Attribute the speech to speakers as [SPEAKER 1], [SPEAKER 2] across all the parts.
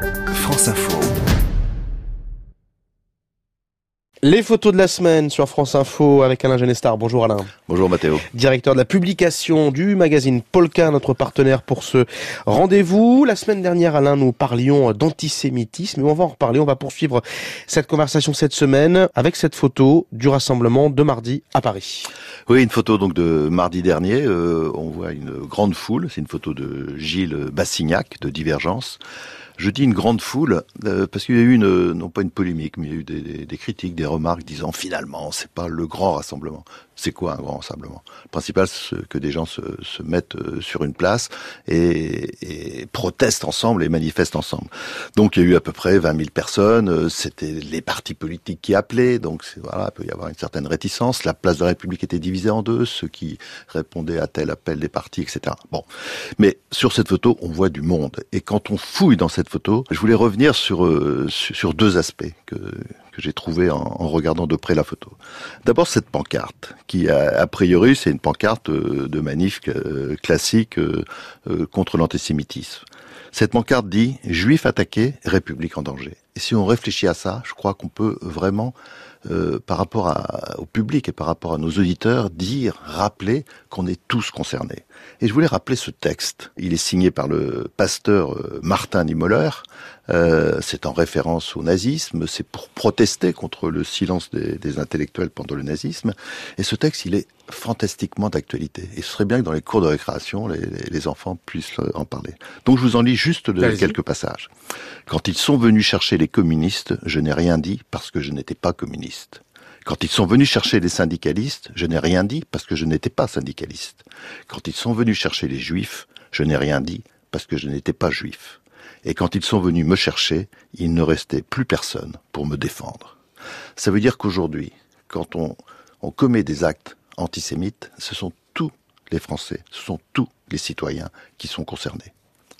[SPEAKER 1] France Info.
[SPEAKER 2] Les photos de la semaine sur France Info avec Alain Genestar. Bonjour Alain.
[SPEAKER 3] Bonjour Mathéo.
[SPEAKER 2] Directeur de la publication du magazine Polka, notre partenaire pour ce rendez-vous. La semaine dernière, Alain, nous parlions d'antisémitisme, on va en reparler. On va poursuivre cette conversation cette semaine avec cette photo du rassemblement de mardi à Paris.
[SPEAKER 3] Oui, une photo donc de mardi dernier. Euh, on voit une grande foule. C'est une photo de Gilles Bassignac de Divergence. Je dis une grande foule euh, parce qu'il y a eu une, non pas une polémique, mais il y a eu des, critiques, des remarques disant finalement c'est pas le grand rassemblement. C'est quoi un grand rassemblement? Le principal, c'est que des gens se, mettent euh, sur une place et, et, protestent ensemble et manifestent ensemble. Donc il y a eu à peu près 20 000 personnes. Euh, c'était les partis politiques qui appelaient. Donc voilà, il peut y avoir une certaine réticence. La place de la République était divisée en deux, ceux qui répondaient à tel appel des partis, etc. Bon, mais sur cette photo, on voit du monde. Et quand on fouille dans cette je voulais revenir sur euh, deux aspects que j'ai trouvé en, regardant de près la photo. D'abord cette pancarte, qui a, priori c'est une pancarte euh, de manif euh, classique contre l'antisémitisme. Cette pancarte dit Juifs attaqués, République en danger. Et si on réfléchit à ça, je crois qu'on peut vraiment, euh, par rapport à, au public et par rapport à nos auditeurs, dire, rappeler qu'on est tous concernés. Et je voulais rappeler ce texte. Il est signé par le pasteur Martin Niemöller. Euh, c'est en référence au nazisme. C'est pour protester contre le silence des, des, intellectuels pendant le nazisme. Et ce texte, il est fantastiquement d'actualité. Et ce serait bien que dans les cours de récréation, les, les enfants puissent en parler. Donc je vous en lis juste de quelques passages. Quand ils sont venus chercher les communistes, je n'ai rien dit parce que je n'étais pas communiste. Quand ils sont venus chercher les syndicalistes, je n'ai rien dit parce que je n'étais pas syndicaliste. Quand ils sont venus chercher les juifs, je n'ai rien dit parce que je n'étais pas juif. Et quand ils sont venus me chercher, il ne restait plus personne pour me défendre. Ça veut dire qu'aujourd'hui, quand on, on commet des actes antisémites, ce sont tous les Français, ce sont tous les citoyens qui sont concernés.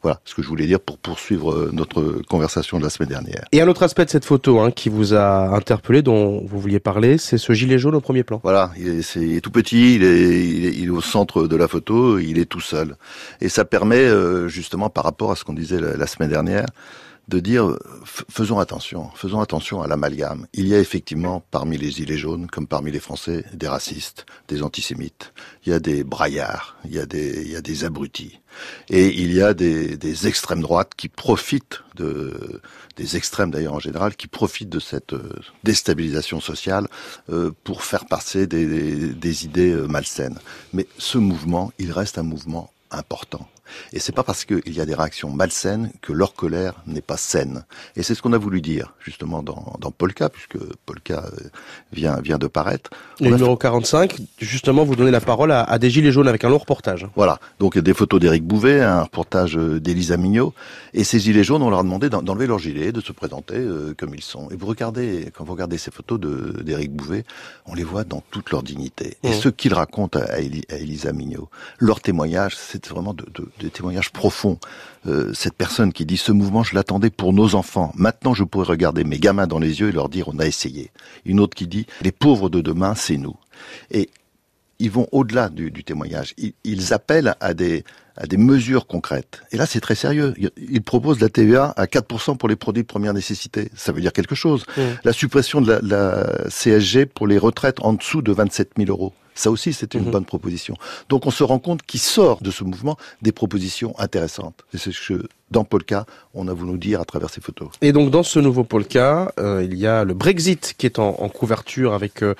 [SPEAKER 3] Voilà ce que je voulais dire pour poursuivre euh, notre conversation de la semaine dernière.
[SPEAKER 2] Et un autre aspect de cette photo hein, qui vous a interpellé, dont vous vouliez parler, c'est ce gilet jaune au premier plan.
[SPEAKER 3] Voilà, il est, est, il est tout petit, il est, il est, il est, au centre de la photo, il est tout seul. Et ça permet, euh, justement, par rapport à ce qu'on disait la, la semaine dernière, de dire faisons attention, faisons attention à l'amalgame. Il y a effectivement parmi les gilets jaunes, comme parmi les Français, des racistes, des antisémites. Il y a des braillards, il y a des, il y a des abrutis, et il y a des, des extrêmes droites qui profitent de, des extrêmes d'ailleurs en général, qui profitent de cette déstabilisation sociale euh, pour faire passer des, des, des idées malsaines. Mais ce mouvement, il reste un mouvement important. Et c'est pas parce qu'il y a des réactions malsaines que leur colère n'est pas saine. Et c'est ce qu'on a voulu dire, justement, dans, dans Polka, puisque Polka vient, vient de paraître.
[SPEAKER 2] Le numéro fait... 45, justement, vous donnez la parole à, à, des Gilets jaunes avec un long reportage.
[SPEAKER 3] Voilà. Donc, des photos d'Éric Bouvet, un reportage d'Elisa Mignot. Et ces Gilets jaunes, on leur a demandé d'enlever leur gilet, de se présenter euh, comme ils sont. Et vous regardez, quand vous regardez ces photos d'Éric Bouvet, on les voit dans toute leur dignité. Et mmh. ce qu'ils racontent à, à, Elisa Mignot, leur témoignage, c'est vraiment de, de des témoignages profonds. Euh, cette personne qui dit ce mouvement, je l'attendais pour nos enfants. Maintenant, je pourrais regarder mes gamins dans les yeux et leur dire on a essayé. Une autre qui dit les pauvres de demain, c'est nous. Et ils vont au-delà du, du, témoignage. Ils, ils, appellent à des, à des mesures concrètes. Et là, c'est très sérieux. Ils proposent la TVA à 4% pour les produits de première nécessité. Ça veut dire quelque chose. Mmh. La suppression de la, la, CSG pour les retraites en dessous de 27 000 euros. Ça aussi, c'était une mmh. bonne proposition. Donc, on se rend compte qu'il sort de ce mouvement des propositions intéressantes. Et c'est ce que, dans Polka, on a voulu nous dire à travers ces photos.
[SPEAKER 2] Et donc, dans ce nouveau Polka, euh, il y a le Brexit qui est en, en couverture avec euh,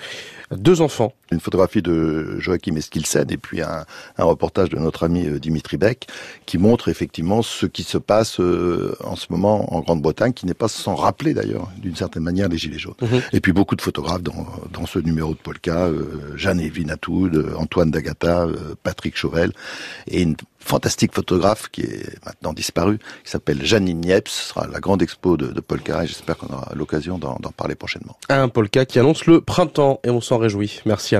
[SPEAKER 2] deux enfants.
[SPEAKER 3] Une photographie de Joachim Eskilsen et puis un, un, reportage de notre ami euh, Dimitri Beck qui montre effectivement ce qui se passe euh, en ce moment en Grande-Bretagne, qui n'est pas sans rappeler d'ailleurs d'une certaine manière les Gilets jaunes. -hmm. Et puis beaucoup de photographes dans, dans ce numéro de Polka, euh, Jeanne Vinatoud, Antoine Dagata, euh, Patrick Chauvel, et une fantastique photographe qui est maintenant disparue, qui s'appelle Janine Niepce, ce sera la grande expo de, de Polka et j'espère qu'on aura l'occasion d'en parler prochainement.
[SPEAKER 2] Un Polka qui annonce le printemps et on s'en réjouit. Merci Alain.